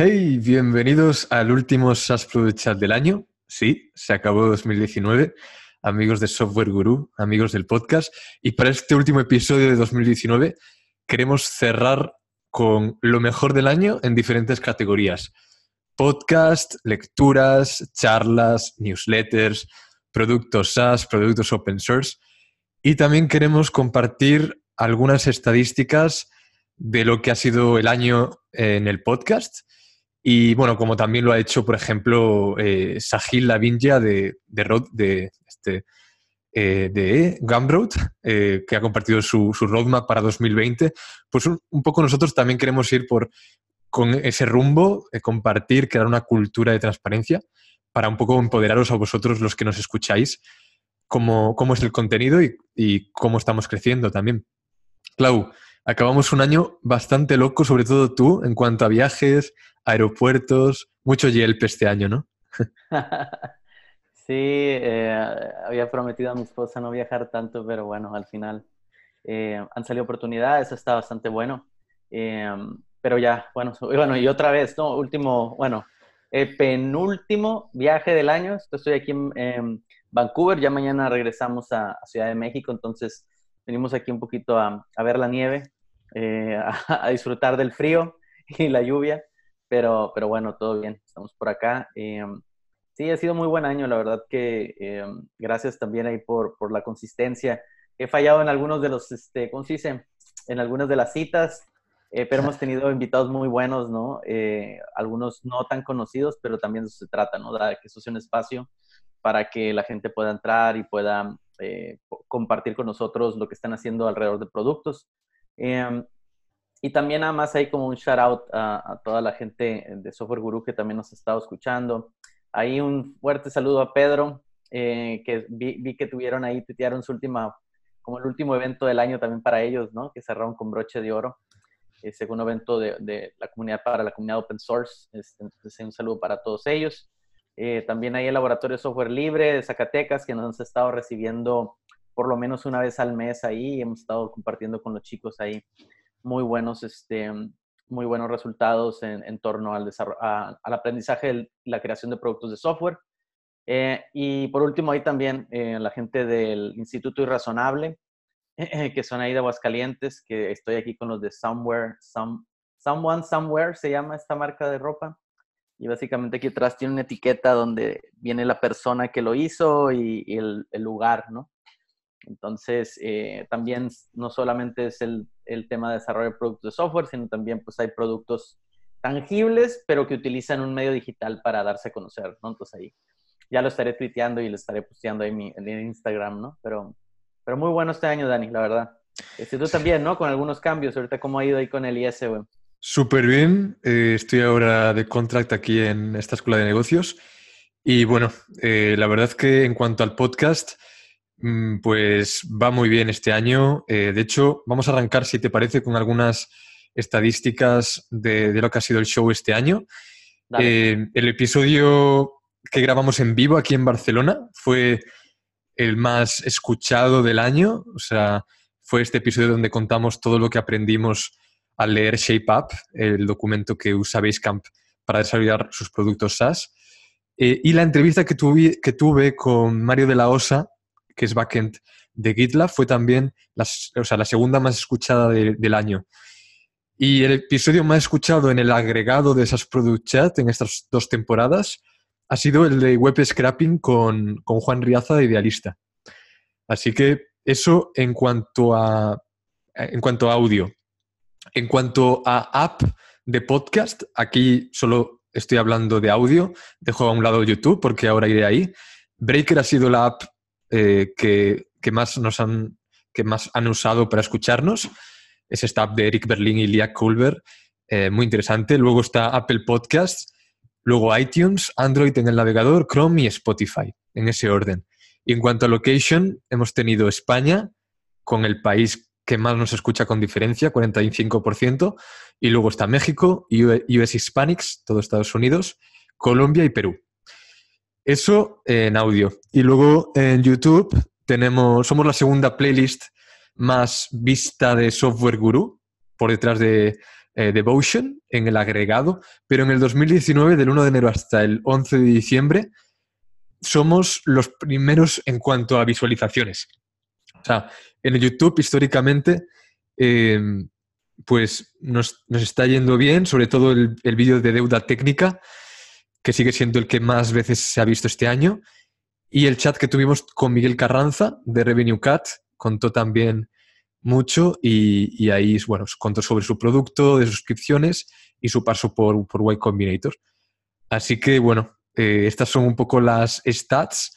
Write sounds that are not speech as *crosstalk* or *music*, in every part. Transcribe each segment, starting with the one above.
Hey, bienvenidos al último SaaS Product Chat del año. Sí, se acabó 2019. Amigos de Software Guru, amigos del podcast. Y para este último episodio de 2019 queremos cerrar con lo mejor del año en diferentes categorías. Podcast, lecturas, charlas, newsletters, productos SaaS, productos open source. Y también queremos compartir algunas estadísticas de lo que ha sido el año en el podcast y bueno, como también lo ha hecho, por ejemplo, eh, Sahil Lavinja de, de, de, este, eh, de Gumroad, eh, que ha compartido su, su, roadmap para 2020, pues un, poco nosotros también queremos ir por, con ese rumbo, compartir, crear una cultura de transparencia para un poco empoderaros a vosotros los que nos escucháis, cómo, cómo es el contenido y, y cómo estamos creciendo también. Clau, acabamos un año bastante loco, sobre todo tú, en cuanto a viajes, aeropuertos, mucho Yelp este año, ¿no? *laughs* sí, eh, había prometido a mi esposa no viajar tanto, pero bueno, al final eh, han salido oportunidades, está bastante bueno. Eh, pero ya, bueno, bueno, y otra vez, ¿no? Último, bueno, penúltimo viaje del año. Estoy aquí en, Vancouver, ya mañana regresamos a, Ciudad de México, entonces venimos aquí un poquito a, ver la nieve, *laughs* a, disfrutar del frío y la lluvia. Pero, pero bueno, todo bien, estamos por acá. Eh, sí, ha sido muy buen año, la verdad que eh, gracias también ahí por, por, la consistencia. He fallado en algunos de los, este, ¿cómo se dice? En algunas de las citas, eh, pero hemos tenido invitados muy buenos, ¿no? algunos no tan conocidos, pero también de se trata, ¿no? Dar que eso sea un espacio para que la gente pueda entrar y pueda compartir con nosotros lo que están haciendo alrededor de productos. Y también nada más hay como un shout out a, toda la gente de Software Guru que también nos ha estado escuchando. Ahí un fuerte saludo a Pedro, eh, que vi, que tuvieron ahí, tuitearon su última, como el último evento del año también para ellos, ¿no? Que cerraron con broche de oro. El segundo evento de, de, la comunidad para la comunidad open source. Este, entonces, un saludo para todos ellos. Eh, también hay el Laboratorio Software Libre de Zacatecas, que nos ha estado recibiendo por lo menos una vez al mes ahí. Hemos estado compartiendo con los chicos ahí muy buenos, este, muy buenos resultados en, torno al, al aprendizaje y la creación de productos de software. Eh, y por último, ahí también eh, la gente del Instituto Irrazonable, *clears throat* que son ahí de Aguascalientes, que estoy aquí con los de Somewhere, Some, Someone Somewhere se llama esta marca de ropa. Y básicamente aquí atrás tiene una etiqueta donde viene la persona que lo hizo y, el, el, lugar, ¿no? Entonces, eh, también no solamente es el, tema de desarrollo de productos de software, sino también pues hay productos tangibles, pero que utilizan un medio digital para darse a conocer, ¿no? Entonces ahí ya lo estaré tuiteando y lo estaré posteando ahí en mi, en Instagram, ¿no? Pero, pero muy bueno este año, Dani, la verdad. Este, tú también, ¿no? Con algunos cambios. Ahorita, ¿cómo ha ido ahí con el IS, güey? Súper bien. Eh, estoy ahora de contract aquí en esta escuela de negocios. Y bueno, eh, la verdad que en cuanto al podcast, pues va muy bien este año. Eh, de hecho, vamos a arrancar, si te parece, con algunas estadísticas de, lo que ha sido el show este año. Eh, el episodio que grabamos en vivo aquí en Barcelona fue el más escuchado del año. O sea, fue este episodio donde contamos todo lo que aprendimos al leer ShapeUp, el documento que usa Basecamp para desarrollar sus productos SaaS. Eh, y la entrevista que tuve, que tuve con Mario de la Osa, que es backend de GitLab, fue también la, la segunda más escuchada del año. Y el episodio más escuchado en el agregado de esas Product Chat en estas dos temporadas ha sido el de Web Scrapping con, con Juan Riaza de Idealista. Así que eso en cuanto a, en cuanto a audio. En cuanto a app de podcast, aquí solo estoy hablando de audio, dejo a un lado YouTube porque ahora iré ahí. Breaker ha sido la app eh, que, más nos han, que más han usado para escucharnos. Es esta de Eric Berlin y Liak Culver, eh, muy interesante. Luego está Apple Podcasts, luego iTunes, Android en el navegador, Chrome y Spotify, en ese orden. Y en cuanto a location, hemos tenido España con el país que más nos escucha con diferencia, 45%, y luego está México, US Hispanics, todo Estados Unidos, Colombia y Perú. Eso en audio. Y luego en YouTube tenemos, somos la segunda playlist más vista de Software Guru, por detrás de eh, Devotion en el agregado, pero en el 2019, del 1 de enero hasta el 11 de diciembre, somos los primeros en cuanto a visualizaciones. O sea, en YouTube históricamente, em, pues nos, está yendo bien, sobre todo el, el vídeo de deuda técnica, que sigue siendo el que más veces se ha visto este año, y el chat que tuvimos con Miguel Carranza de Revenue Cat contó también mucho y, ahí, bueno, contó sobre su producto de suscripciones y su paso por, por Y Combinator. Así que, bueno, eh, estas son un poco las stats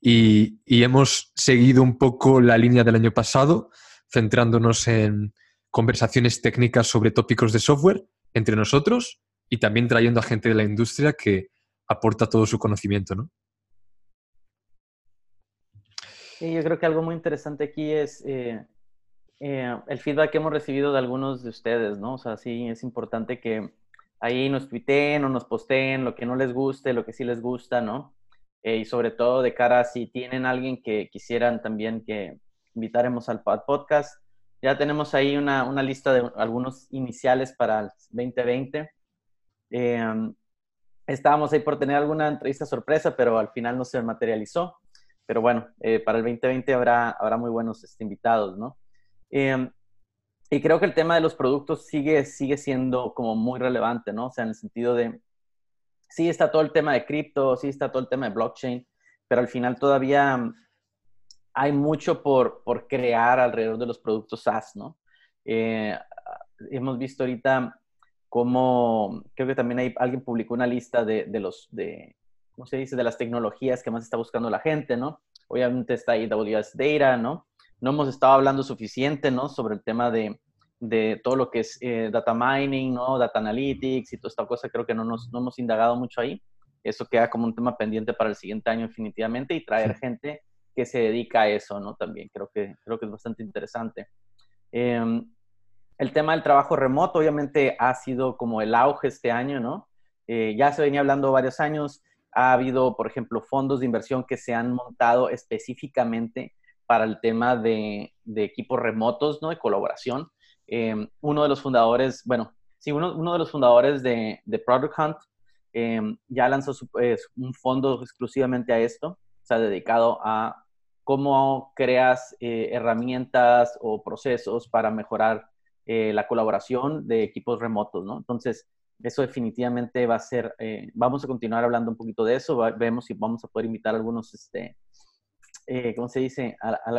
y, hemos seguido un poco la línea del año pasado, centrándonos en conversaciones técnicas sobre tópicos de software entre nosotros y también trayendo a gente de la industria que aporta todo su conocimiento, ¿no? Sí, yo creo que algo muy interesante aquí es eh, eh, el feedback que hemos recibido de algunos de ustedes, ¿no? O sea, sí, es importante que ahí nos tuiteen o nos posteen lo que no les guste, lo que sí les gusta, ¿no? Eh, y sobre todo de cara a si tienen alguien que quisieran también que invitáramos al podcast. Ya tenemos ahí una lista de algunos iniciales para el 2020. Estábamos ahí por tener alguna entrevista sorpresa, pero al final no se materializó pero bueno, eh, para el 2020 habrá, habrá muy buenos este, invitados, ¿no? Em, y creo que el tema de los productos sigue, sigue siendo como muy relevante, ¿no? O sea, en el sentido de, sí está todo el tema de cripto, sí está todo el tema de blockchain, pero al final todavía hay mucho por, por crear alrededor de los productos SaaS, ¿no? Eh, hemos visto ahorita cómo, creo que también hay, alguien publicó una lista de, de los, de, ¿cómo se dice?, de las tecnologías que más está buscando la gente, ¿no? Obviamente está ahí AWS Data, ¿no? No hemos estado hablando suficiente, ¿no? Sobre el tema de, de todo lo que es eh, data mining, ¿no? Data analytics y toda esta cosa, creo que no, nos, no hemos indagado mucho ahí. Eso queda como un tema pendiente para el siguiente año definitivamente y traer gente que se dedica a eso, ¿no? También creo que, creo que es bastante interesante. Em, el tema del trabajo remoto obviamente ha sido como el auge este año, ¿no? Eh, ya se venía hablando varios años, ha habido, por ejemplo, fondos de inversión que se han montado específicamente para el tema de, equipos remotos, ¿no? De colaboración. Em, uno de los fundadores, bueno, sí, uno, uno de los fundadores de, Product Hunt em, ya lanzó un fondo exclusivamente a esto, o sea, dedicado a cómo creas eh, herramientas o procesos para mejorar eh, la colaboración de equipos remotos, ¿no? Entonces, eso definitivamente va a ser, eh, vamos a continuar hablando un poquito de eso, vemos si vamos a poder invitar a algunos, este, eh, ¿cómo se dice?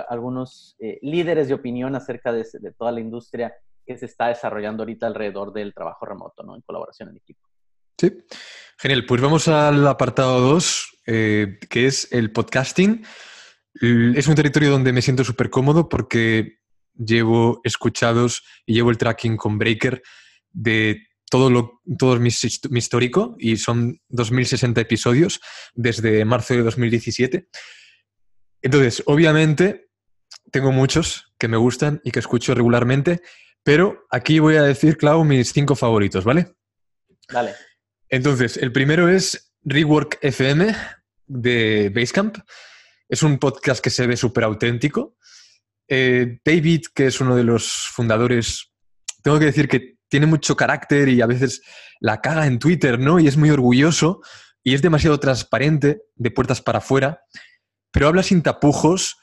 algunos líderes de opinión acerca de, toda la industria que se está desarrollando ahorita alrededor del trabajo remoto, ¿no? En colaboración en equipo. Sí, genial. Pues vamos al apartado 2, que es el podcasting. Es un territorio donde me siento súper cómodo porque llevo escuchados y llevo el tracking con Breaker de todo, lo, todo mi, histórico y son 2060 episodios desde marzo de 2017. Entonces, obviamente, tengo muchos que me gustan y que escucho regularmente, pero aquí voy a decir, Clau, mis cinco favoritos, ¿vale? Vale. Entonces, el primero es Rework FM de Basecamp. Es un podcast que se ve súper auténtico. Eh, David, que es uno de los fundadores, tengo que decir que tiene mucho carácter y a veces la caga en Twitter, ¿no? Y es muy orgulloso y es demasiado transparente, de puertas para afuera, pero habla sin tapujos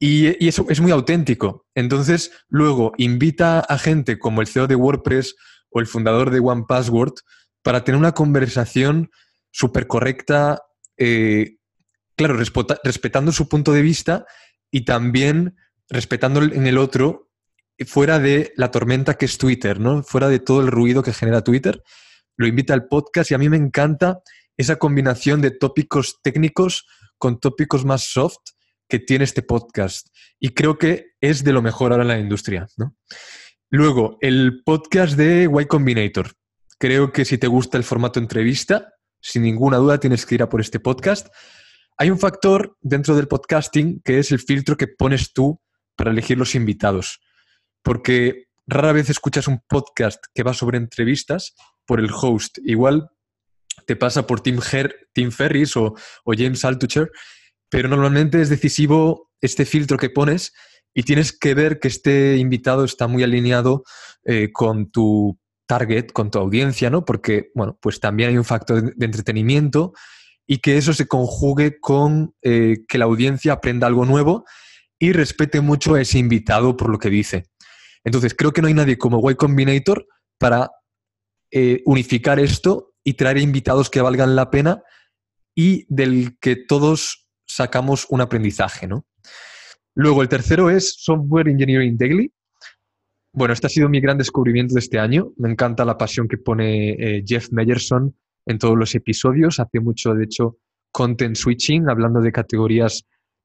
y, eso es muy auténtico. Entonces, luego invita a gente como el CEO de WordPress o el fundador de One Password para tener una conversación súper correcta, eh, claro, respetando su punto de vista y también respetando en el otro fuera de la tormenta que es Twitter, ¿no? Fuera de todo el ruido que genera Twitter, lo invita al podcast y a mí me encanta esa combinación de tópicos técnicos con tópicos más soft que tiene este podcast. Y creo que es de lo mejor ahora en la industria, ¿no? Luego, el podcast de Y Combinator. Creo que si te gusta el formato entrevista, sin ninguna duda tienes que ir a por este podcast. Hay un factor dentro del podcasting que es el filtro que pones tú para elegir los invitados porque rara vez escuchas un podcast que va sobre entrevistas por el host. Igual te pasa por Tim, Tim Ferris o, James Altucher, pero normalmente es decisivo este filtro que pones y tienes que ver que este invitado está muy alineado eh, con tu target, con tu audiencia, ¿no? Porque, bueno, pues también hay un factor de, entretenimiento y que eso se conjugue con eh, que la audiencia aprenda algo nuevo y respete mucho a ese invitado por lo que dice. Entonces, creo que no hay nadie como Y Combinator para eh, unificar esto y traer invitados que valgan la pena y del que todos sacamos un aprendizaje, ¿no? Luego, el tercero es Software Engineering Daily. Bueno, este ha sido mi gran descubrimiento de este año. Me encanta la pasión que pone eh, Jeff Meyerson en todos los episodios. Hace mucho, de hecho, content switching, hablando de categorías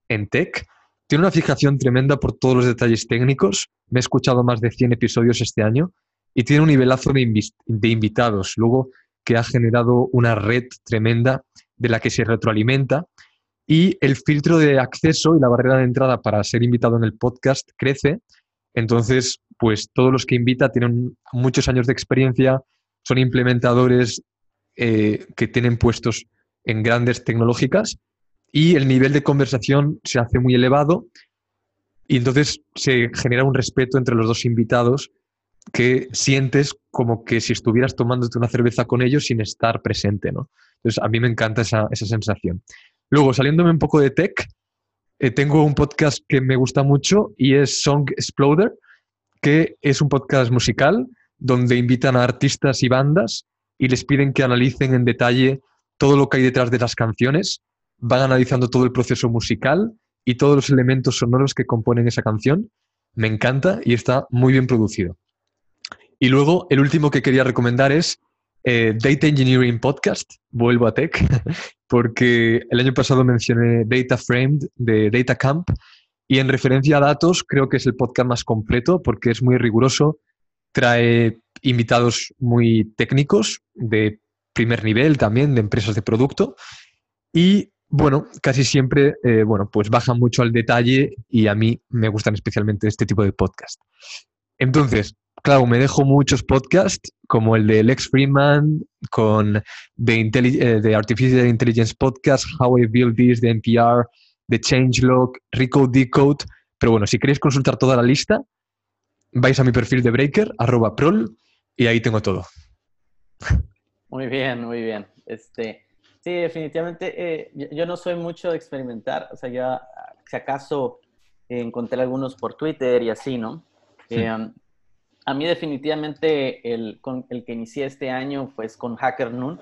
en tech. Tiene una fijación tremenda por todos los detalles técnicos. Me he escuchado más de 100 episodios este año y tiene un nivelazo de, invitados. Luego, que ha generado una red tremenda de la que se retroalimenta y el filtro de acceso y la barrera de entrada para ser invitado en el podcast crece. Entonces, pues todos los que invita tienen muchos años de experiencia, son implementadores eh, que tienen puestos en grandes tecnológicas y el nivel de conversación se hace muy elevado y entonces se genera un respeto entre los dos invitados que sientes como que si estuvieras tomándote una cerveza con ellos sin estar presente, ¿no? Entonces, a mí me encanta esa, esa sensación. Luego, saliéndome un poco de tech, eh, tengo un podcast que me gusta mucho y es Song Exploder, que es un podcast musical donde invitan a artistas y bandas y les piden que analicen en detalle todo lo que hay detrás de las canciones. Van analizando todo el proceso musical y todos los elementos sonoros que componen esa canción. Me encanta y está muy bien producido. Y luego, el último que quería recomendar es eh, Data Engineering Podcast. Vuelvo a Tech, *laughs* porque el año pasado mencioné Data Framed de Data Camp y en referencia a datos creo que es el podcast más completo porque es muy riguroso, trae invitados muy técnicos de primer nivel también, de empresas de producto y bueno, casi siempre, eh, bueno, pues bajan mucho al detalle y a mí me gustan especialmente este tipo de podcast. Entonces, claro, me dejo muchos podcasts, como el de Lex Freeman, con The, eh, Artificial Intelligence Podcast, How I Build This, de NPR, The Changelog, Recode Decode. Pero bueno, si queréis consultar toda la lista, vais a mi perfil de Breaker, arroba prol, y ahí tengo todo. Muy bien, muy bien. Este, sí, definitivamente, eh, yo, no soy mucho de experimentar, o sea, ya si acaso encontré algunos por Twitter y así, ¿no? Eh, a mí definitivamente el, con, el que inicié este año pues con Hacker Noon.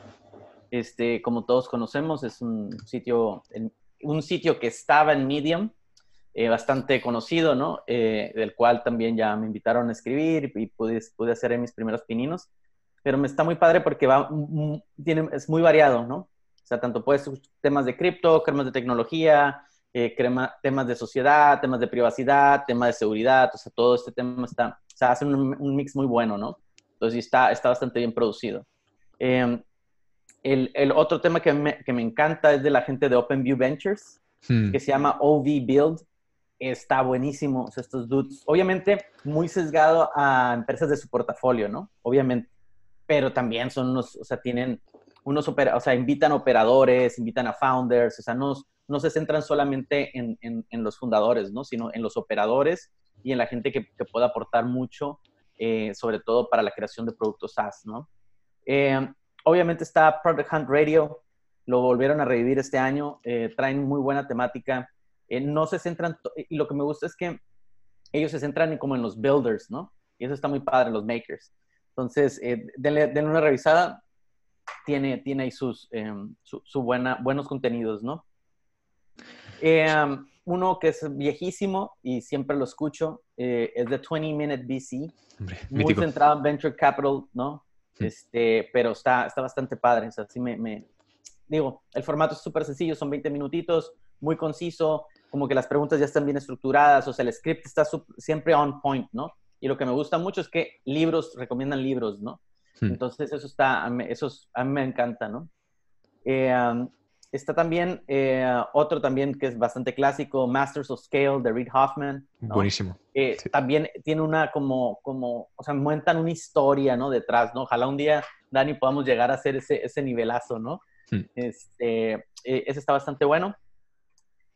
Este, como todos conocemos, es un sitio, un sitio que estaba en Medium, eh, bastante conocido, ¿no? Eh, del cual también ya me invitaron a escribir y pude, pude hacer mis primeros pininos. Pero me está muy padre porque va, tiene, es muy variado, ¿no? O sea, tanto puedes temas de cripto, temas de tecnología, eh, crema, temas de sociedad, temas de privacidad, temas de seguridad, o sea, todo este tema está, o sea, hacen un, mix muy bueno, ¿no? Entonces está, está bastante bien producido. Em, el, el, otro tema que me, que me, encanta es de la gente de OpenView Ventures, hmm. que se llama OV Build. Está buenísimo. O sea, estos dudes, obviamente, muy sesgado a empresas de su portafolio, ¿no? Obviamente. Pero también son unos, o sea, tienen unos, o sea, invitan operadores, invitan a founders, o sea, no, no se centran solamente en, en, en los fundadores, ¿no? Sino en los operadores y en la gente que, que pueda aportar mucho, eh, sobre todo para la creación de productos SaaS, ¿no? Eh, obviamente está Product Hunt Radio, lo volvieron a revivir este año, eh, traen muy buena temática, no se centran, y lo que me gusta es que ellos se centran como en los builders, ¿no? Y eso está muy padre, los makers. Entonces, denle, denle, una revisada, tiene, tiene ahí sus, su, su, buena, buenos contenidos, ¿no? uno que es viejísimo y siempre lo escucho, eh, es The 20 Minute BC. muy centrado en Venture Capital, ¿no? Hmm. Este, pero está, está bastante padre. O sea, me, me... Digo, el formato es súper sencillo, son 20 minutitos, muy conciso, como que las preguntas ya están bien estructuradas, o sea, el script está siempre on point, ¿no? Y lo que me gusta mucho es que libros, recomiendan libros, ¿no? Hmm. Entonces, eso está, eso a mí me encanta, ¿no? Eh, um, Está también eh, otro también que es bastante clásico, Masters of Scale de Reid Hoffman. Buenísimo. También tiene una como, como, o sea, montan una historia, ¿no? Detrás, ¿no? Ojalá un día, Dani, podamos llegar a hacer ese, ese nivelazo, ¿no? Hmm. Este, eh, ese está bastante bueno.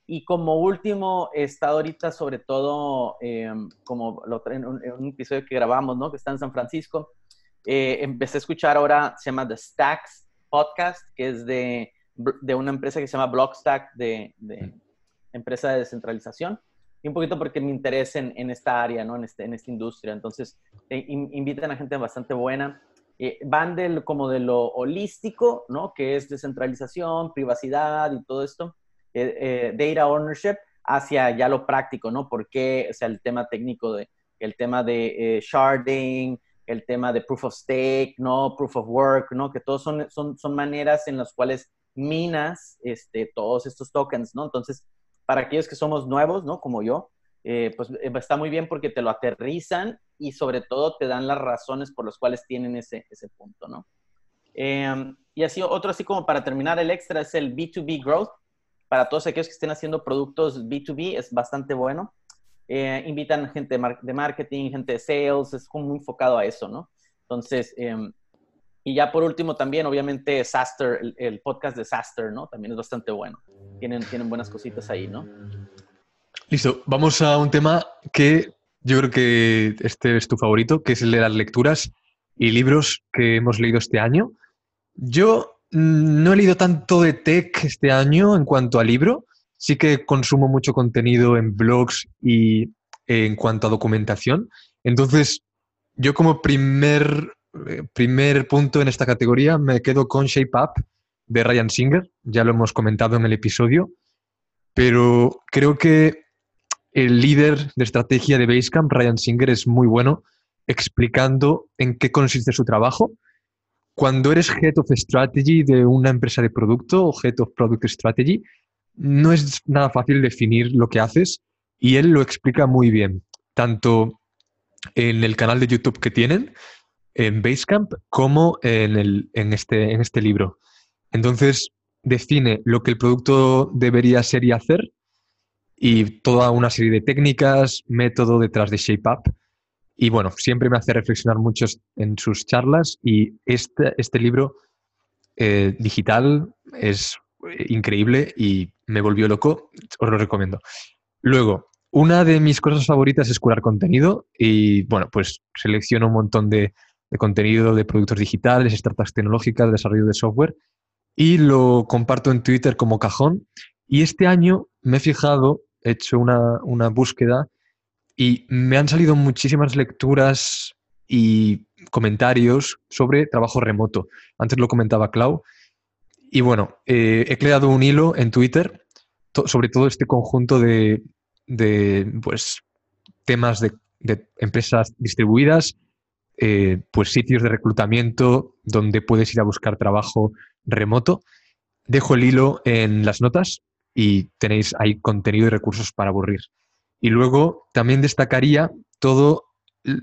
Y como último, está ahorita sobre todo, em, como lo, en un, en un episodio que grabamos, ¿no? Que está en San Francisco, eh, empecé a escuchar ahora, se llama The Stacks Podcast, que es de, de una empresa que se llama Blockstack, de, de empresa de descentralización. Y un poquito porque me interesa en, en esta área, ¿no? En, este, en esta industria. Entonces, eh, invitan a gente bastante buena. Eh, van del, como de lo holístico, ¿no? Que es descentralización, privacidad y todo esto, eh, data ownership, hacia ya lo práctico, ¿no? Porque, o sea, el tema técnico de, el tema de sharding, el tema de proof of stake, ¿no? Proof of work, ¿no? Que todos son, son, son maneras en las cuales minas este, todos estos tokens, ¿no? Entonces, para aquellos que somos nuevos, ¿no? Como yo, eh, pues eh, está muy bien porque te lo aterrizan y sobre todo te dan las razones por las cuales tienen ese, ese punto, ¿no? Em, y así, otro así como para terminar el extra es el B2B Growth. Para todos aquellos que estén haciendo productos B2B es bastante bueno. Eh, invitan gente de marketing, gente de sales, es como muy enfocado a eso, ¿no? Entonces, em, y ya por último también, obviamente, Saster, el, podcast de Saster, ¿no? También es bastante bueno. Tienen, tienen buenas cositas ahí, ¿no? Listo, vamos a un tema que yo creo que este es tu favorito, que es el de las lecturas y libros que hemos leído este año. Yo mm, no he leído tanto de tech este año en cuanto a libro, sí que consumo mucho contenido en blogs y en cuanto a documentación. Entonces, yo como primer, eh, primer punto en esta categoría me quedo con Shape Up de Ryan Singer, ya lo hemos comentado en el episodio, pero creo que el líder de estrategia de Basecamp, Ryan Singer, es muy bueno explicando en qué consiste su trabajo. Cuando eres Head of Strategy de una empresa de producto o Head of Product Strategy, no es nada fácil definir lo que haces y él lo explica muy bien, tanto en el canal de YouTube que tienen, en Basecamp, como en, el, en, este, en este libro. Entonces, define lo que el producto debería ser y hacer y toda una serie de técnicas, método detrás de ShapeUp. Y bueno, siempre me hace reflexionar mucho en sus charlas y este, este libro eh, digital es increíble y me volvió loco, os lo recomiendo. Luego, una de mis cosas favoritas es curar contenido y bueno, pues selecciono un montón de, contenido de productos digitales, startups tecnológicas, desarrollo de software y lo comparto en Twitter como cajón. Y este año me he fijado, he hecho una, una búsqueda y me han salido muchísimas lecturas y comentarios sobre trabajo remoto. Antes lo comentaba Clau y bueno, eh, he creado un hilo en Twitter sobre todo este conjunto de, pues, temas de, empresas distribuidas, eh, pues sitios de reclutamiento donde puedes ir a buscar trabajo remoto. Dejo el hilo en las notas y tenéis ahí contenido y recursos para aburrir. Y luego también destacaría todo,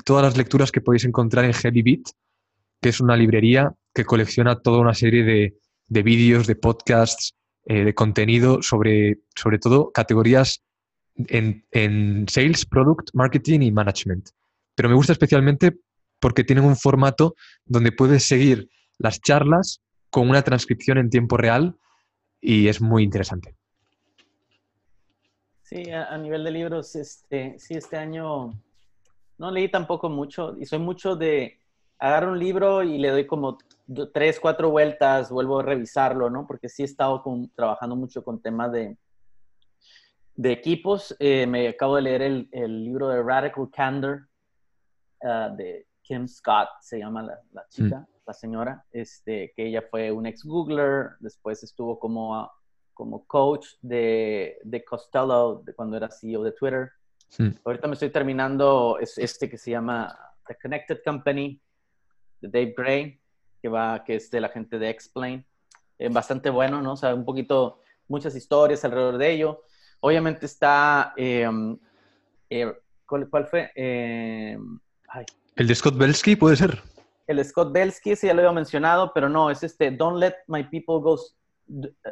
todas las lecturas que podéis encontrar en HeavyBeat, que es una librería que colecciona toda una serie de, de vídeos, de podcasts, eh, de contenido sobre, sobre todo, categorías en, en, sales, product, marketing y management. Pero me gusta especialmente porque tienen un formato donde puedes seguir las charlas con una transcripción en tiempo real y es muy interesante. Sí, a, nivel de libros, este, sí, este año no leí tampoco mucho y soy mucho de agarro un libro y le doy como tres, cuatro vueltas, vuelvo a revisarlo, ¿no? Porque sí he estado trabajando mucho con temas de, de equipos. Eh, me acabo de leer el, el, libro de Radical Candor ah, de Kim Scott, se llama la, la chica, mm. la señora, este, que ella fue un ex Googler, después estuvo como, como coach de, de Costello de cuando era CEO de Twitter. Mm. Ahorita me estoy terminando este que se llama The Connected Company, de Dave Gray, que va, que es de la gente de Explain. Eh, bastante bueno, ¿no? O sea, un poquito, muchas historias alrededor de ello. Obviamente está, em, eh, ¿cuál, fue? Em, el de Scott Belsky, puede ser. El de Scott Belsky, sí, ya lo había mencionado, pero no, es este, Don't Let My People Go,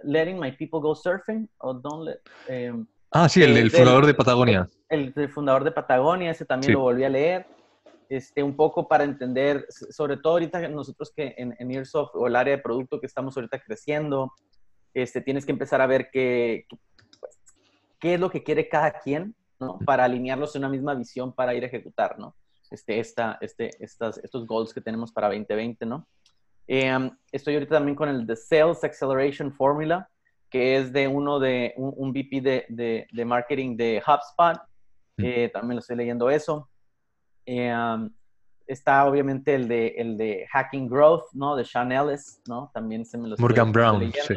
Letting My People Go Surfing, o Don't Let... Em, ah, sí, el, fundador de Patagonia. El, fundador de Patagonia, ese también lo volví a leer este, un poco para entender, sobre todo ahorita nosotros que en, en Earsoft o el área de producto que estamos ahorita creciendo, este, tienes que empezar a ver qué, pues, qué es lo que quiere cada quien, ¿no? Para alinearlos en una misma visión para ir a ejecutar, ¿no? este, esta, este, estas, estos goals que tenemos para 2020, ¿no? Em, estoy ahorita también con el The Sales Acceleration Formula, que es de uno de un, VP de, de, marketing de HubSpot. Eh, también lo estoy leyendo eso. Em, está obviamente el de, el de Hacking Growth, ¿no? De Sean Ellis, ¿no? También se me los Morgan Brown, sí.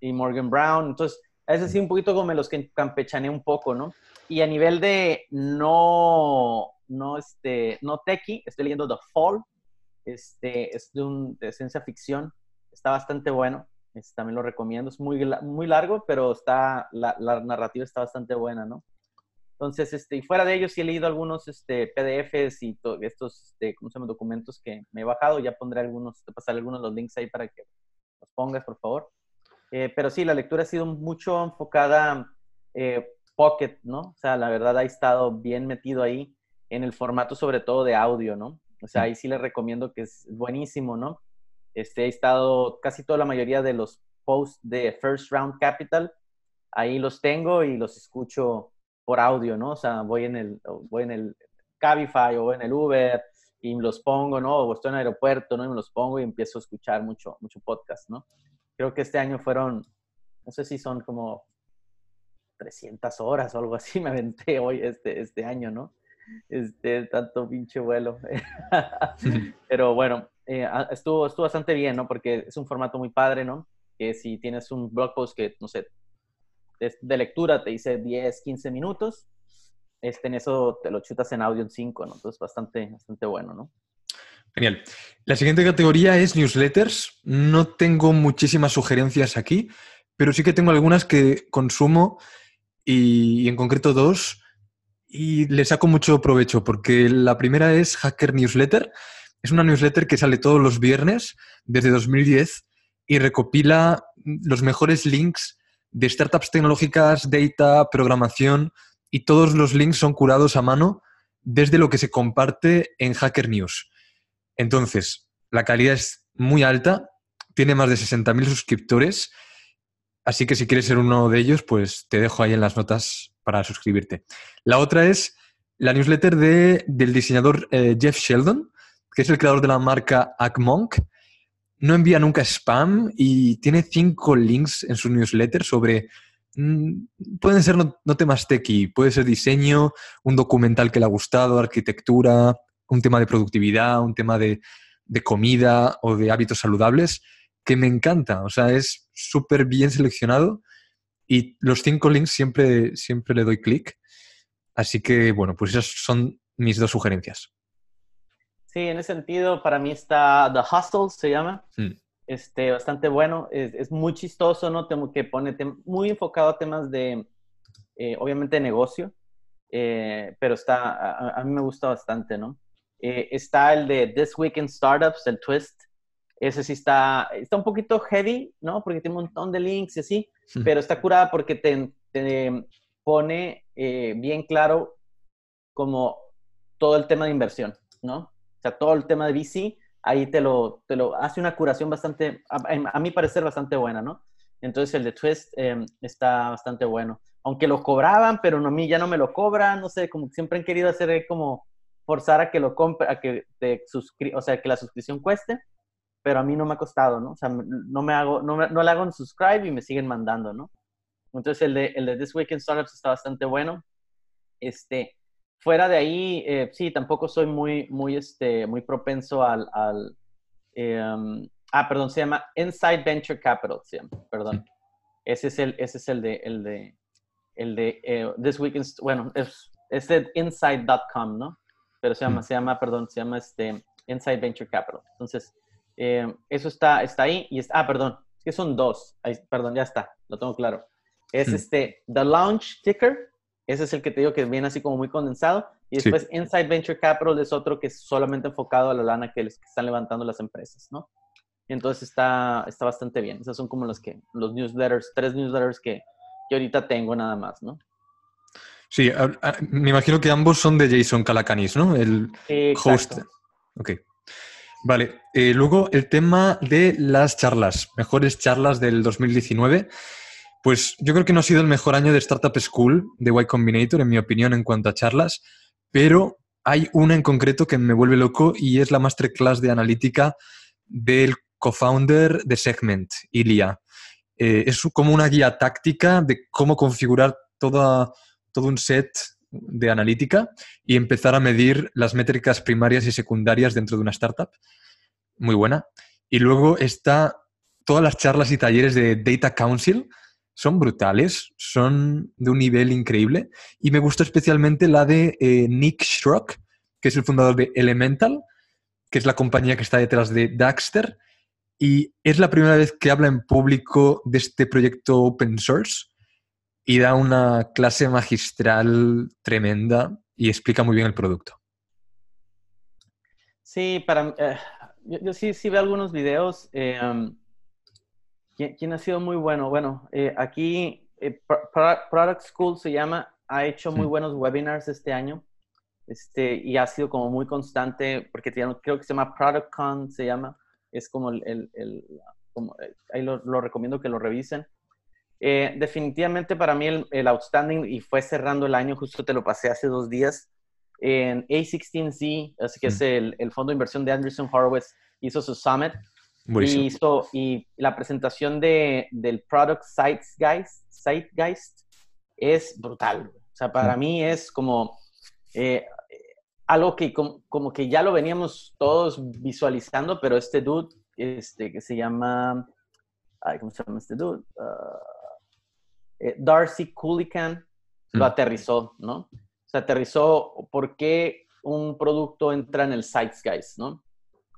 Y Morgan Brown. Entonces, es así un poquito como los que campechaneé un poco, ¿no? Y a nivel de no, no, este, no techie, estoy leyendo The Fall, este, es de, un, de ciencia ficción, está bastante bueno, este, también lo recomiendo, es muy, muy largo, pero está, la, la, narrativa está bastante buena, ¿no? Entonces, este, y fuera de ellos sí he leído algunos este, PDFs y estos, este, ¿cómo se llama? Documentos que me he bajado, ya pondré algunos, te pasaré algunos los links ahí para que los pongas, por favor. Eh, pero sí, la lectura ha sido mucho enfocada eh, pocket, ¿no? O sea, la verdad ha estado bien metido ahí en el formato sobre todo de audio, ¿no? O sea, ahí sí les recomiendo que es buenísimo, ¿no? Este, he estado casi toda la mayoría de los posts de First Round Capital, ahí los tengo y los escucho por audio, ¿no? O sea, voy en el, voy en el Cabify o en el Uber y los pongo, ¿no? O estoy en el aeropuerto, ¿no? Y me los pongo y empiezo a escuchar mucho, mucho podcast, ¿no? creo que este año fueron, no sé si son como 300 horas o algo así, *laughs* me aventé hoy este, este año, ¿no? Este, tanto pinche vuelo. *laughs* Pero bueno, eh, estuvo, estuvo bastante bien, ¿no? Porque es un formato muy padre, ¿no? Que si tienes un blog post que, no sé, de lectura te dice 10, 15 minutos, este, en eso te lo chutas en audio en 5, ¿no? Entonces, bastante, bastante bueno, ¿no? Genial. La siguiente categoría es newsletters. No tengo muchísimas sugerencias aquí, pero sí que tengo algunas que consumo y, en concreto dos y le saco mucho provecho porque la primera es Hacker Newsletter. Es una newsletter que sale todos los viernes desde 2010 y recopila los mejores links de startups tecnológicas, data, programación y todos los links son curados a mano desde lo que se comparte en Hacker News. Entonces, la calidad es muy alta, tiene más de 60.000 suscriptores, así que si quieres ser uno de ellos, pues te dejo ahí en las notas para suscribirte. La otra es la newsletter de, del diseñador eh, Jeff Sheldon, que es el creador de la marca AckMonk. No envía nunca spam y tiene cinco links en su newsletter sobre mm, pueden ser no, temas techy, puede ser diseño, un documental que le ha gustado, arquitectura, un tema de productividad, un tema de, comida o de hábitos saludables, que me encanta. O sea, es súper bien seleccionado y los cinco links siempre, siempre le doy clic. Así que, bueno, pues esas son mis dos sugerencias. Sí, en ese sentido, para mí está The Hustle, se llama. Hmm. Este, bastante bueno. Es, muy chistoso, ¿no? Tengo que pone muy enfocado a temas de, eh, obviamente, de negocio. Eh, pero está, a, mí me gusta bastante, ¿no? Eh, está el de This Week in Startups, el Twist. Ese sí está, está un poquito heavy, ¿no? Porque tiene un montón de links y así, pero está curada porque te, pone eh, bien claro como todo el tema de inversión, ¿no? O sea, todo el tema de VC, ahí te lo, te lo hace una curación bastante, a, mi parecer, bastante buena, ¿no? Entonces el de Twist em, está bastante bueno. Aunque lo cobraban, pero a mí ya no me lo cobran, no sé, como siempre han querido hacer como forzar a que lo compre, a que te suscri o sea, que la suscripción cueste, pero a mí no me ha costado, ¿no? O sea, no me hago, no, no le hago un subscribe y me siguen mandando, ¿no? Entonces el de, el de This Week in Startups está bastante bueno. Este, fuera de ahí, eh, sí, tampoco soy muy, muy, este, muy propenso al, al em, ah, perdón, se llama Inside Venture Capital, se llama, perdón. Ese es el, ese es el de, el de, el de eh, This Week in, bueno, es, es de inside.com, ¿no? pero se llama, mm. se llama, perdón, se llama este Inside Venture Capital. Entonces, eh, eso está, está ahí y es, ah, perdón, es que son dos, perdón, ya está, lo tengo claro. Es este, The Launch Ticker, ese es el que te digo que viene así como muy condensado, y después Inside Venture Capital es otro que es solamente enfocado a la lana que, les, están levantando las empresas, ¿no? entonces está, está bastante bien. Esos son como los que, los newsletters, tres newsletters que, que ahorita tengo nada más, ¿no? Sí, me imagino que ambos son de Jason Calacanis, ¿no? El host. Ok. Vale. Eh, luego el tema de las charlas, mejores charlas del 2019. Pues yo creo que no ha sido el mejor año de Startup School de Y Combinator, en mi opinión, en cuanto a charlas, pero hay una en concreto que me vuelve loco y es la masterclass de analítica del co-founder de Segment, Ilia. Eh, es como una guía táctica de cómo configurar todo un set de analítica y empezar a medir las métricas primarias y secundarias dentro de una startup. Muy buena. Y luego está todas las charlas y talleres de Data Council. Son brutales, son de un nivel increíble. Y me gustó especialmente la de eh, Nick Schrock, que es el fundador de Elemental, que es la compañía que está detrás de Daxter y es la primera vez que habla en público de este proyecto open source y da una clase magistral tremenda y explica muy bien el producto. Sí, para eh, yo, sí, sí veo algunos videos. Um, ¿quién, ha sido muy bueno? Bueno, eh, aquí Product School se llama, ha hecho muy buenos webinars este año. Este, y ha sido como muy constante, porque creo que se llama ProductCon, se llama es como el, el, como, eh, ahí lo, lo, recomiendo que lo revisen. Eh, definitivamente para mí el, el, outstanding, y fue cerrando el año, justo te lo pasé hace dos días, en A16Z, así que es el, el, fondo de inversión de Anderson Horowitz, hizo su summit. Y, la presentación de, del Product Zeitgeist, Zeitgeist es brutal. O sea, para mí es como eh, algo que como, que ya lo veníamos todos visualizando, pero este dude, este, que se llama, ¿cómo se llama este dude? Ah, eh, Darcy Coolican, lo mm. aterrizó, ¿no? Se aterrizó por qué un producto entra en el Zeitgeist, ¿no?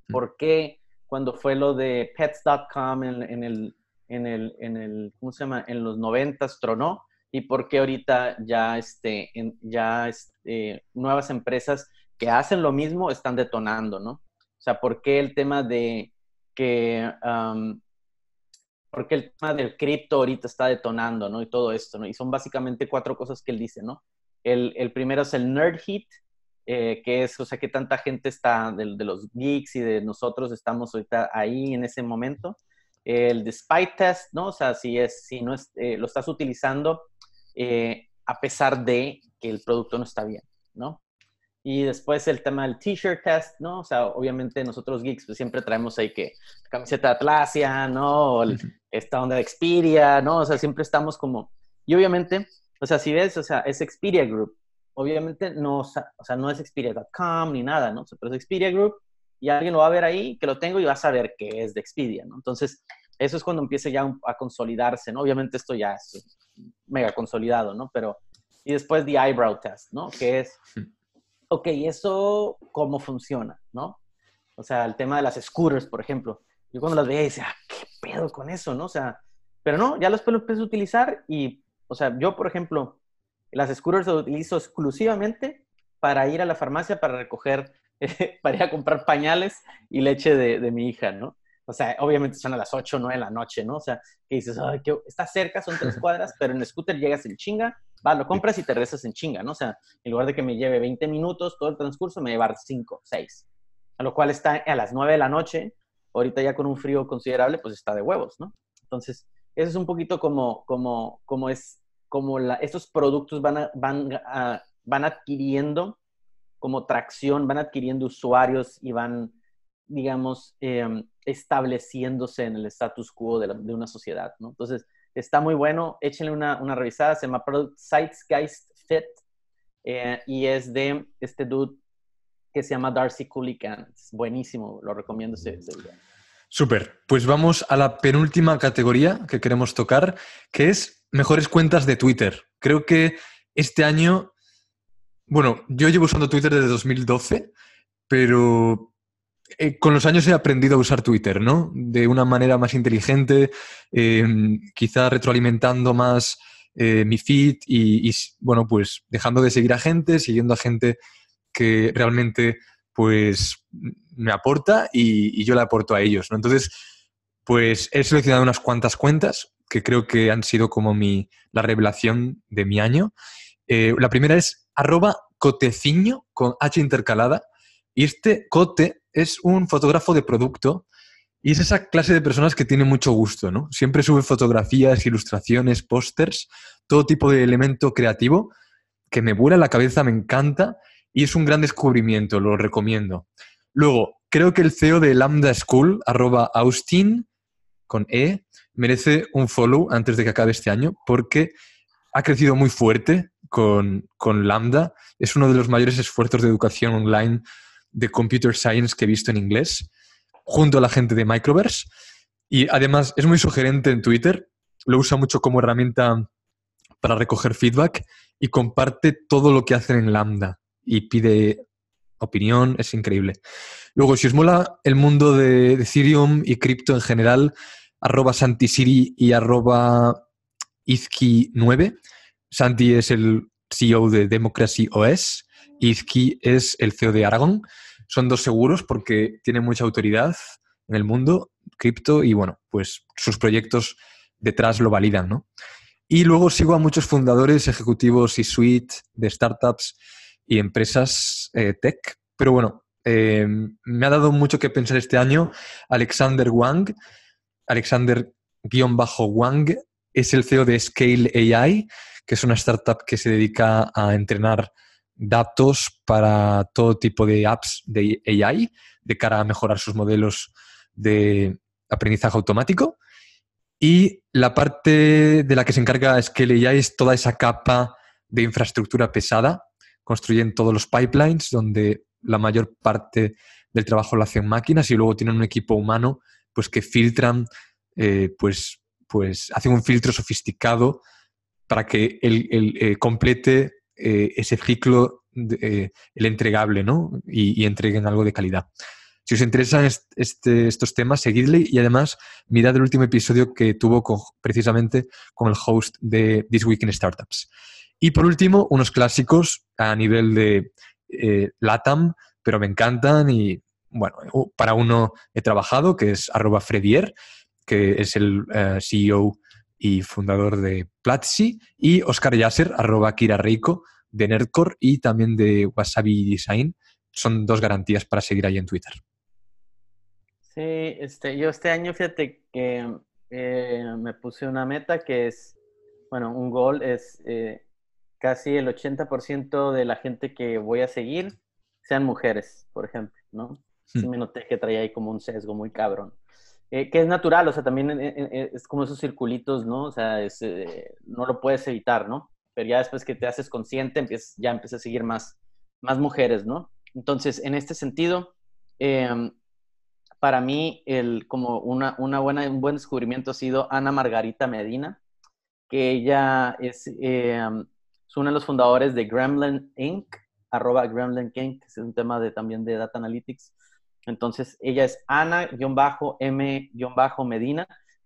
Mm. ¿Por qué cuando fue lo de pets.com en, el, en, el, en el, ¿cómo se llama? En los noventas tronó y por qué ahorita ya, este, ya este, nuevas empresas que hacen lo mismo están detonando, ¿no? O sea, ¿por qué el tema de que, por qué el tema del cripto ahorita está detonando, ¿no? Y todo esto, ¿no? Y son básicamente cuatro cosas que él dice, ¿no? El, el primero es el nerd hit, eh, que es, o sea, que tanta gente está, de, de, los geeks y de nosotros estamos ahorita ahí en ese momento. El despite test, ¿no? O sea, si, es, si no es, eh, lo estás utilizando eh, a pesar de que el producto no está bien, ¿no? Y después el tema del t-shirt test, ¿no? O sea, obviamente nosotros geeks pues siempre traemos ahí que camiseta de Atlasia, ¿no? esta onda de Xperia, ¿no? O sea, siempre estamos como... Y obviamente, o sea, si ves, o sea, es Xperia Group. Obviamente no, o sea, no es Xperia.com ni nada, ¿no? O sea, pero es Xperia Group y alguien lo va a ver ahí, que lo tengo y va a saber que es de Expedia, ¿no? Entonces, eso es cuando empieza ya a consolidarse, ¿no? Obviamente esto ya es mega consolidado, ¿no? Pero, y después the eyebrow test, ¿no? Que es ok, ¿eso cómo funciona? ¿No? O sea, el tema de las scooters, por ejemplo. Yo cuando las veía decía, ¿qué pedo con eso? ¿No? O sea, pero no, ya los puedes a utilizar y, o sea, yo, por ejemplo, las scooters las utilizo exclusivamente para ir a la farmacia para recoger, *laughs* para ir a comprar pañales y leche de, de mi hija, ¿no? O sea, obviamente son a las 8 o 9 de la noche, ¿no? O sea, que dices, ay, que está cerca, son tres cuadras, *laughs* pero en scooter llegas en chinga, va, lo compras y te rezas en chinga, ¿no? O sea, en lugar de que me lleve 20 minutos todo el transcurso, me llevar 5, 6. A lo cual está a las 9 de la noche, ahorita ya con un frío considerable, pues está de huevos, ¿no? Entonces, eso es un poquito como, como, como es, como la, estos productos van, van, van adquiriendo como tracción, van adquiriendo usuarios y van, digamos, em, estableciéndose en el status quo de, una sociedad. Entonces, está muy bueno, échenle una, una revisada, se llama Product Zeitgeist Fit eh, y es de este dude que se llama Darcy. Es buenísimo, lo recomiendo. Súper, pues vamos a la penúltima categoría que queremos tocar, que es mejores cuentas de Twitter. Creo que este año, bueno, yo llevo usando Twitter desde 2012, pero eh, con los años he aprendido a usar Twitter, ¿no? De una manera más inteligente, eh, quizá retroalimentando más eh, mi feed y, bueno, pues dejando de seguir a gente, siguiendo a gente que realmente, pues, me aporta y, yo le aporto a ellos. Entonces, pues he seleccionado unas cuantas cuentas que creo que han sido como mi, la revelación de mi año. la primera es arroba coteciño con H intercalada. Y este cote es un fotógrafo de producto y es esa clase de personas que tiene mucho gusto, ¿no? Siempre sube fotografías, ilustraciones, pósters, todo tipo de elemento creativo que me vuela la cabeza, me encanta y es un gran descubrimiento, lo recomiendo. Luego, creo que el CEO de Lambda School, arroba Austin, con E, merece un follow antes de que acabe este año porque ha crecido muy fuerte con, con Lambda. Es uno de los mayores esfuerzos de educación online de computer science que he visto en inglés, junto a la gente de Microverse. Y además es muy sugerente en Twitter, lo usa mucho como herramienta para recoger feedback y comparte todo lo que hacen en Lambda y pide opinión, es increíble. Luego, si os mola el mundo de, Ethereum y cripto en general, arroba Santisiri y arroba Izki9. Santi es el CEO de Democracy OS, Izki es el CEO de Aragon. Son dos seguros porque tienen mucha autoridad en el mundo cripto y bueno, pues sus proyectos detrás lo validan, ¿no? Y luego sigo a muchos fundadores, ejecutivos y suite de startups y empresas eh, tech. Pero bueno, eh, me ha dado mucho que pensar este año Alexander Wang. Alexander-Wang es el CEO de Scale AI, que es una startup que se dedica a entrenar datos para todo tipo de apps de AI de cara a mejorar sus modelos de aprendizaje automático. Y la parte de la que se encarga Scale AI es toda esa capa de infraestructura pesada. Construyen todos los pipelines donde la mayor parte del trabajo lo hacen máquinas y luego tienen un equipo humano pues que filtran, eh, pues, pues hacen un filtro sofisticado para que eh, complete eh, ese ciclo, el entregable, ¿no? Y, entreguen algo de calidad. Si os interesan este, estos temas, seguidle y además mirad el último episodio que tuvo precisamente con el host de This Week in Startups. Y por último, unos clásicos a nivel de LATAM, pero me encantan y bueno, para uno he trabajado, que es arroba Fredier, que es el eh, CEO y fundador de Platzi, y Oscar Yasser, arroba Kira Reiko, de Nerdcore y también de Wasabi Design. Son dos garantías para seguir ahí en Twitter. Sí, este, yo este año, fíjate que eh, me puse una meta que es, bueno, un gol es eh, casi el 80% de la gente que voy a seguir sean mujeres, por ejemplo, ¿no? Sí hmm. me noté que traía ahí como un sesgo muy cabrón. Eh, que es natural, o sea, también eh, eh, es como esos circulitos, ¿no? O sea, no lo puedes evitar, ¿no? Pero ya después que te haces consciente, empiezas, ya empiezas a seguir más, más mujeres, ¿no? Entonces, en este sentido, em, para mí, el, como una, una buena, un buen descubrimiento ha sido Ana Margarita Medina, que ella es, em, es uno de los fundadores de Gremlin Inc., arroba Gremlin Inc., es un tema de, también de Data Analytics. Entonces, ella es Ana-M-Medina,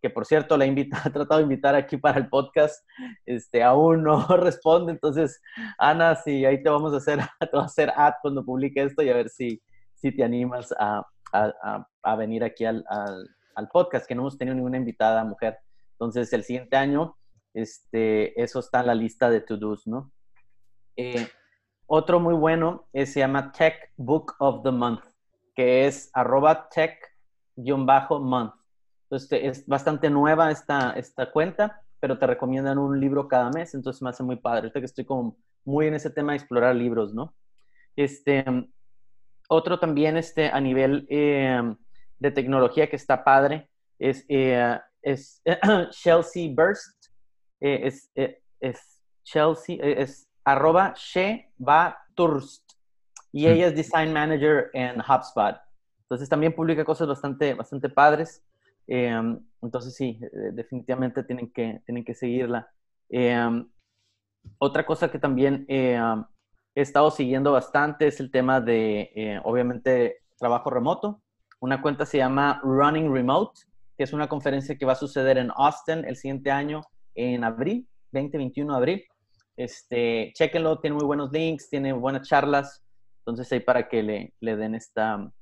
que por cierto la he, invitado, *laughs* tratado de invitar aquí para el podcast, este, aún no *laughs* responde. Entonces, Ana, sí, ahí te vamos a hacer, *laughs* te a hacer ad cuando publique esto y a ver si, si te animas a, a, a venir aquí al, al, al, podcast, que no hemos tenido ninguna invitada mujer. Entonces, el siguiente año, este, eso está en la lista de to-dos, ¿no? Eh, otro muy bueno es, se llama Tech Book of the Month que es arroba tech-month. Entonces, es bastante nueva esta, esta cuenta, pero te recomiendan un libro cada mes, entonces me hace muy padre. Ahorita que estoy como muy en ese tema de explorar libros, ¿no? Este, otro también este, a nivel eh, de tecnología que está padre es, eh, es *clears throat* Chelsea Burst, eh, es, es, Chelsea, es arroba She Turst y ella es Design Manager en HubSpot. Entonces también publica cosas bastante, bastante padres. Em, entonces sí, eh, definitivamente tienen que, tienen que seguirla. Em, otra cosa que también em, he estado siguiendo bastante es el tema de, eh, obviamente, trabajo remoto. Una cuenta se llama Running Remote, que es una conferencia que va a suceder en Austin el siguiente año, en abril, 2021 de abril. Este, chequenlo, tiene muy buenos links, tiene buenas charlas. Entonces ahí para que le, le den esta,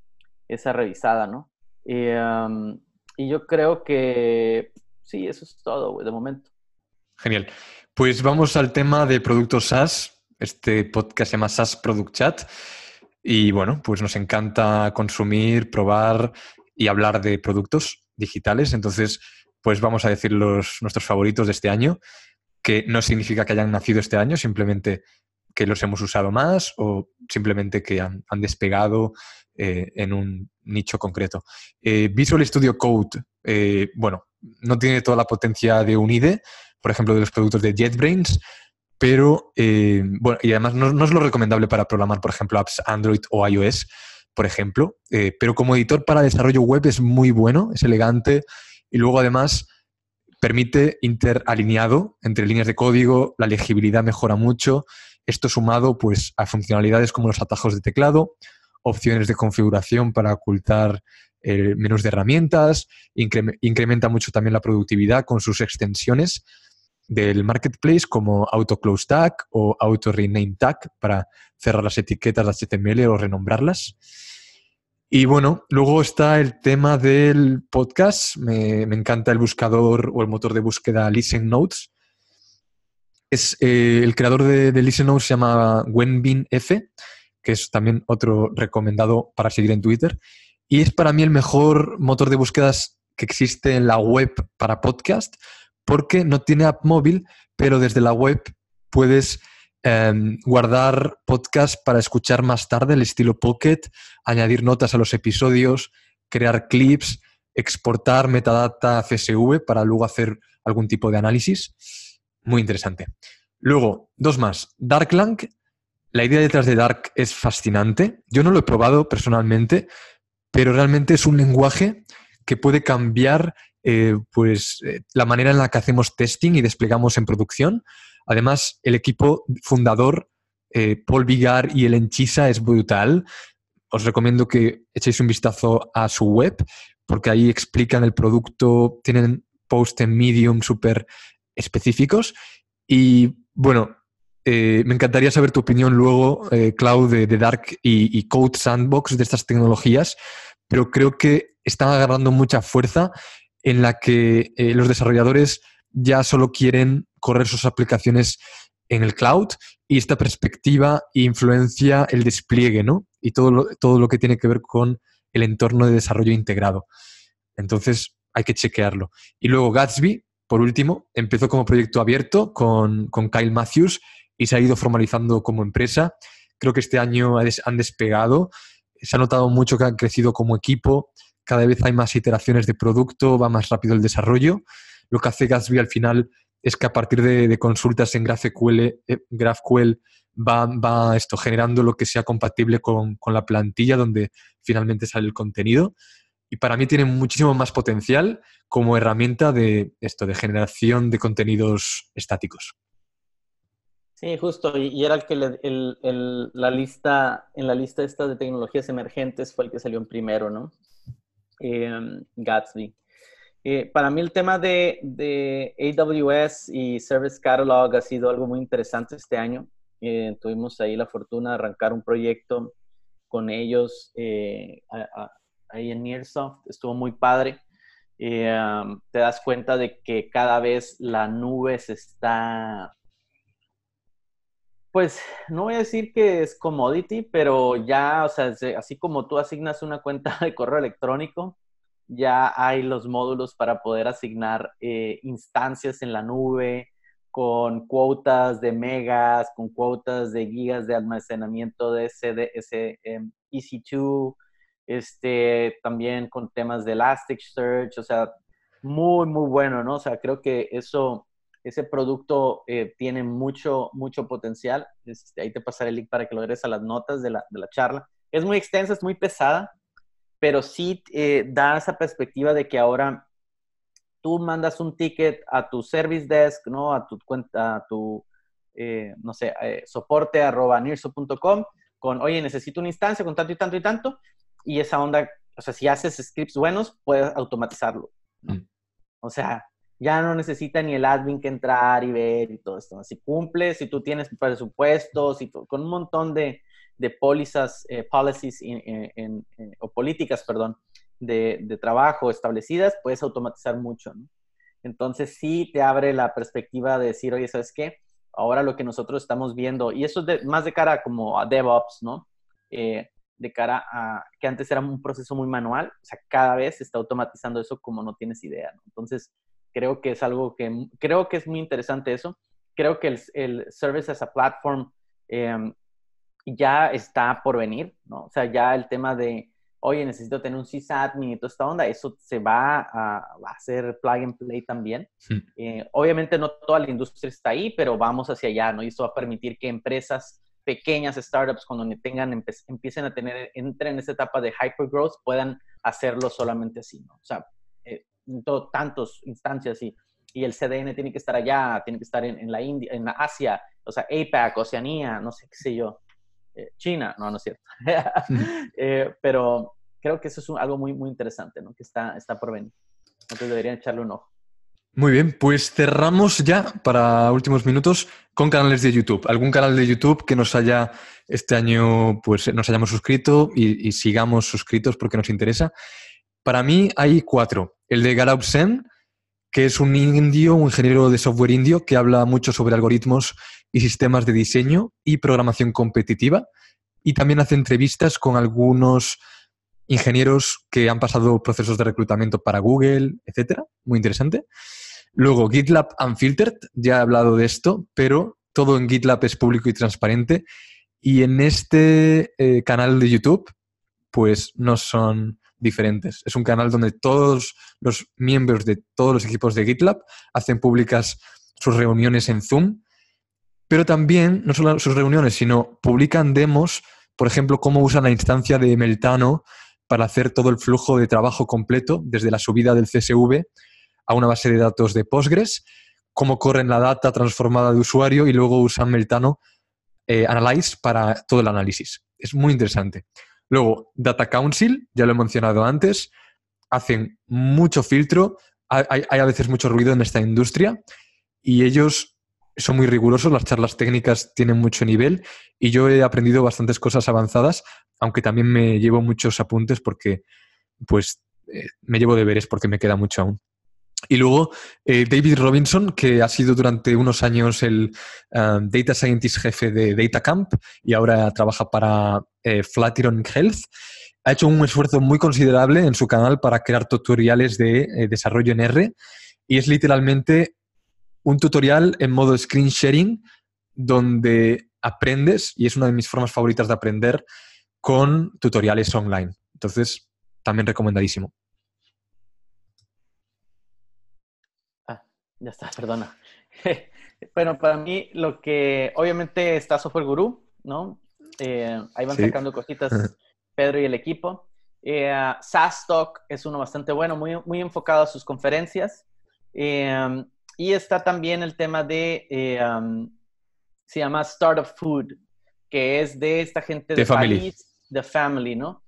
esa revisada, ¿no? Y, yo creo que sí, eso es todo, de momento. Genial. Pues vamos al tema de productos SaaS. Este podcast se llama SaaS Product Chat. Y bueno, pues nos encanta consumir, probar y hablar de productos digitales. Entonces, pues vamos a decir los, nuestros favoritos de este año, que no significa que hayan nacido este año, simplemente que los hemos usado más o simplemente que han, despegado eh, en un nicho concreto. Eh, Visual Studio Code, eh, bueno, no tiene toda la potencia de un IDE, por ejemplo, de los productos de JetBrains, pero, bueno, y además no, no, es lo recomendable para programar, por ejemplo, apps Android o iOS, por ejemplo, pero como editor para desarrollo web es muy bueno, es elegante y luego además permite interalineado entre líneas de código, la legibilidad mejora mucho esto sumado pues, a funcionalidades como los atajos de teclado, opciones de configuración para ocultar eh, menús de herramientas, incrementa mucho también la productividad con sus extensiones del marketplace como Auto Close Tag o Auto Rename Tag para cerrar las etiquetas de HTML o renombrarlas. Y bueno, luego está el tema del podcast. Me, me encanta el buscador o el motor de búsqueda Listen Notes, es eh, el creador de, de Listen Notes se llama Wenbin F, que es también otro recomendado para seguir en Twitter. Y es para mí el mejor motor de búsquedas que existe en la web para podcast, porque no tiene app móvil, pero desde la web puedes em, guardar podcast para escuchar más tarde, el estilo Pocket, añadir notas a los episodios, crear clips, exportar metadata CSV para luego hacer algún tipo de análisis muy interesante. Luego, dos más. Darklang. La idea detrás de Dark es fascinante. Yo no lo he probado personalmente, pero realmente es un lenguaje que puede cambiar eh, pues, eh, la manera en la que hacemos testing y desplegamos en producción. Además, el equipo fundador, eh, Paul Vigar y el Enchisa, es brutal. Os recomiendo que echéis un vistazo a su web, porque ahí explican el producto, tienen post en Medium súper específicos. Y bueno, eh, me encantaría saber tu opinión luego, eh, Cloud, de, Dark y, Code Sandbox de estas tecnologías, pero creo que están agarrando mucha fuerza en la que eh, los desarrolladores ya solo quieren correr sus aplicaciones en el cloud y esta perspectiva influencia el despliegue, ¿no? Y todo lo, todo lo que tiene que ver con el entorno de desarrollo integrado. Entonces, hay que chequearlo. Y luego Gatsby, por último, empezó como proyecto abierto con, Kyle Matthews y se ha ido formalizando como empresa. Creo que este año han despegado. Se ha notado mucho que han crecido como equipo. Cada vez hay más iteraciones de producto, va más rápido el desarrollo. Lo que hace Gatsby al final es que a partir de, consultas en GraphQL, eh, va, esto generando lo que sea compatible con, la plantilla donde finalmente sale el contenido y para mí tiene muchísimo más potencial como herramienta de generación de contenidos estáticos. Sí, justo, y, era el que la lista, en la lista esta de tecnologías emergentes fue el que salió en primero, ¿no? Em, Gatsby. Eh, para mí el tema de, AWS y Service Catalog ha sido algo muy interesante este año. Eh, tuvimos ahí la fortuna de arrancar un proyecto con ellos eh, ahí en Nearsoft, estuvo muy padre. Eh, te das cuenta de que cada vez la nube se está, pues no voy a decir que es commodity, pero ya, o sea, así como tú asignas una cuenta *laughs* de correo electrónico, ya hay los módulos para poder asignar eh, instancias en la nube con cuotas de megas, con cuotas de gigas de almacenamiento de ese, ese EC2, este, también con temas de Elasticsearch, o sea, muy, muy bueno, ¿no? O sea, creo que eso, ese producto eh, tiene mucho, mucho potencial. Este, ahí te pasaré el link para que lo des a las notas de la, de la, charla. Es muy extensa, es muy pesada, pero sí eh, da esa perspectiva de que ahora tú mandas un ticket a tu service desk, ¿no? A tu cuenta, a tu, eh, no sé, soporte arroba nirso.com con, oye, necesito una instancia con tanto y tanto y tanto, y esa onda, o sea, si haces scripts buenos, puedes automatizarlo. Mm. O sea, ya no necesita ni el admin que entrar y ver y todo esto. Si cumples, si tú tienes presupuestos, y con un montón de, de pólizas, eh, policies o políticas, perdón, de, de, trabajo establecidas, puedes automatizar mucho. Entonces sí te abre la perspectiva de decir, oye, ¿sabes qué? Ahora lo que nosotros estamos viendo, y eso es más de cara como a DevOps, ¿no? Eh, de cara a que antes era un proceso muy manual, o sea, cada vez se está automatizando eso como no tienes idea. Entonces, creo que es algo que, creo que es muy interesante eso. Creo que el, el Service as a Platform em, ya está por venir, ¿no? O sea, ya el tema de, oye, necesito tener un sysadmin y toda esta onda, eso se va a, hacer plug and play también. Eh, obviamente no toda la industria está ahí, pero vamos hacia allá, ¿no? Y esto va a permitir que empresas pequeñas, startups, cuando tengan, empiecen a tener, entren en esa etapa de hypergrowth, puedan hacerlo solamente así, ¿no? O sea, eh, en todo, tantos instancias y, y el CDN tiene que estar allá, tiene que estar en, la India, en Asia, o sea, APAC, Oceanía, no sé qué sé yo. Eh, China, no, no es cierto. *laughs* Eh, pero creo que eso es algo muy, muy interesante, ¿no? Que está, está por venir. Entonces deberían echarle un ojo. Muy bien, pues cerramos ya para últimos minutos con canales de YouTube. ¿Algún canal de YouTube que nos haya este año, pues nos hayamos suscrito y, sigamos suscritos porque nos interesa? Para mí hay cuatro. El de Garab Sen, que es un indio, un ingeniero de software indio que habla mucho sobre algoritmos y sistemas de diseño y programación competitiva. Y también hace entrevistas con algunos ingenieros que han pasado procesos de reclutamiento para Google, etcétera. Muy interesante. Luego, GitLab Unfiltered, ya he hablado de esto, pero todo en GitLab es público y transparente. Y en este eh, canal de YouTube, pues no son diferentes. Es un canal donde todos los miembros de todos los equipos de GitLab hacen públicas sus reuniones en Zoom, pero también, no solo sus reuniones, sino publican demos, por ejemplo, cómo usan la instancia de Meltano para hacer todo el flujo de trabajo completo, desde la subida del CSV a una base de datos de Postgres, cómo corren la data transformada de usuario y luego usan Meltano eh, Analyze para todo el análisis. Es muy interesante. Luego, Data Council, ya lo he mencionado antes, hacen mucho filtro, hay, a veces mucho ruido en esta industria y ellos son muy rigurosos, las charlas técnicas tienen mucho nivel y yo he aprendido bastantes cosas avanzadas, aunque también me llevo muchos apuntes porque pues eh, me llevo deberes porque me queda mucho aún. Y luego eh, David Robinson, que ha sido durante unos años el eh, Data Scientist jefe de DataCamp y ahora trabaja para eh, Flatiron Health, ha hecho un esfuerzo muy considerable en su canal para crear tutoriales de desarrollo en R y es literalmente un tutorial en modo screen sharing donde aprendes, y es una de mis formas favoritas de aprender, con tutoriales online. Entonces, también recomendadísimo. Ya está, perdona. *laughs* bueno, para mí lo que obviamente está Software Guru, ¿no? Eh, ahí van sacando cositas *laughs* Pedro y el equipo. Eh, SaaS Talk es uno bastante bueno, muy, muy enfocado a sus conferencias. Eh, y está también el tema de, eh, um, se llama Startup Food, que es de esta gente de, Family. The Family, ¿no?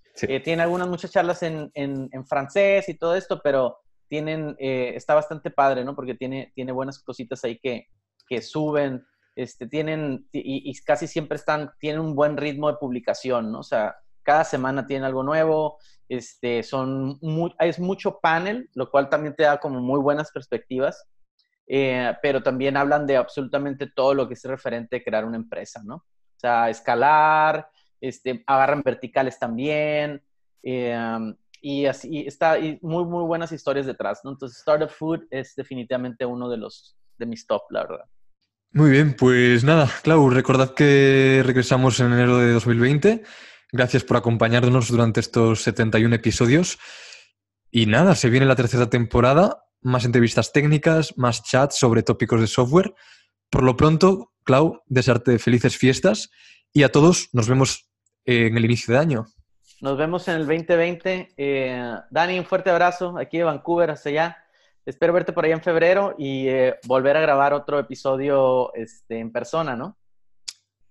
tiene algunas muchas charlas en, en, en, francés y todo esto, pero tienen, eh, está bastante padre, ¿no? Porque tiene, tiene buenas cositas ahí que, que suben, este, tienen, y, casi siempre están, tienen un buen ritmo de publicación, ¿no? O sea, cada semana tienen algo nuevo, este, son, es mucho panel, lo cual también te da como muy buenas perspectivas, eh, pero también hablan de absolutamente todo lo que es referente a crear una empresa, ¿no? O sea, escalar, este, agarran verticales también, eh, y así está y muy muy buenas historias detrás, ¿no? Entonces Startup Food es definitivamente uno de los de mis top, la verdad. Muy bien, pues nada, Clau, recordad que regresamos en enero de 2020. Gracias por acompañarnos durante estos 71 episodios. Y nada, se viene la tercera temporada, más entrevistas técnicas, más chats sobre tópicos de software. Por lo pronto, Clau, desearte felices fiestas y a todos nos vemos en el inicio de año. Nos vemos en el 2020. Eh, Dani, un fuerte abrazo aquí de Vancouver hasta allá. Espero verte por allá en febrero y eh, volver a grabar otro episodio este, en persona, ¿no?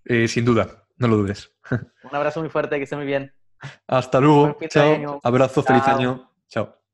Eh, sin duda, no lo dudes. *laughs* Un abrazo muy fuerte, que esté muy bien. Hasta luego. Chao. Abrazo, feliz año. Chao.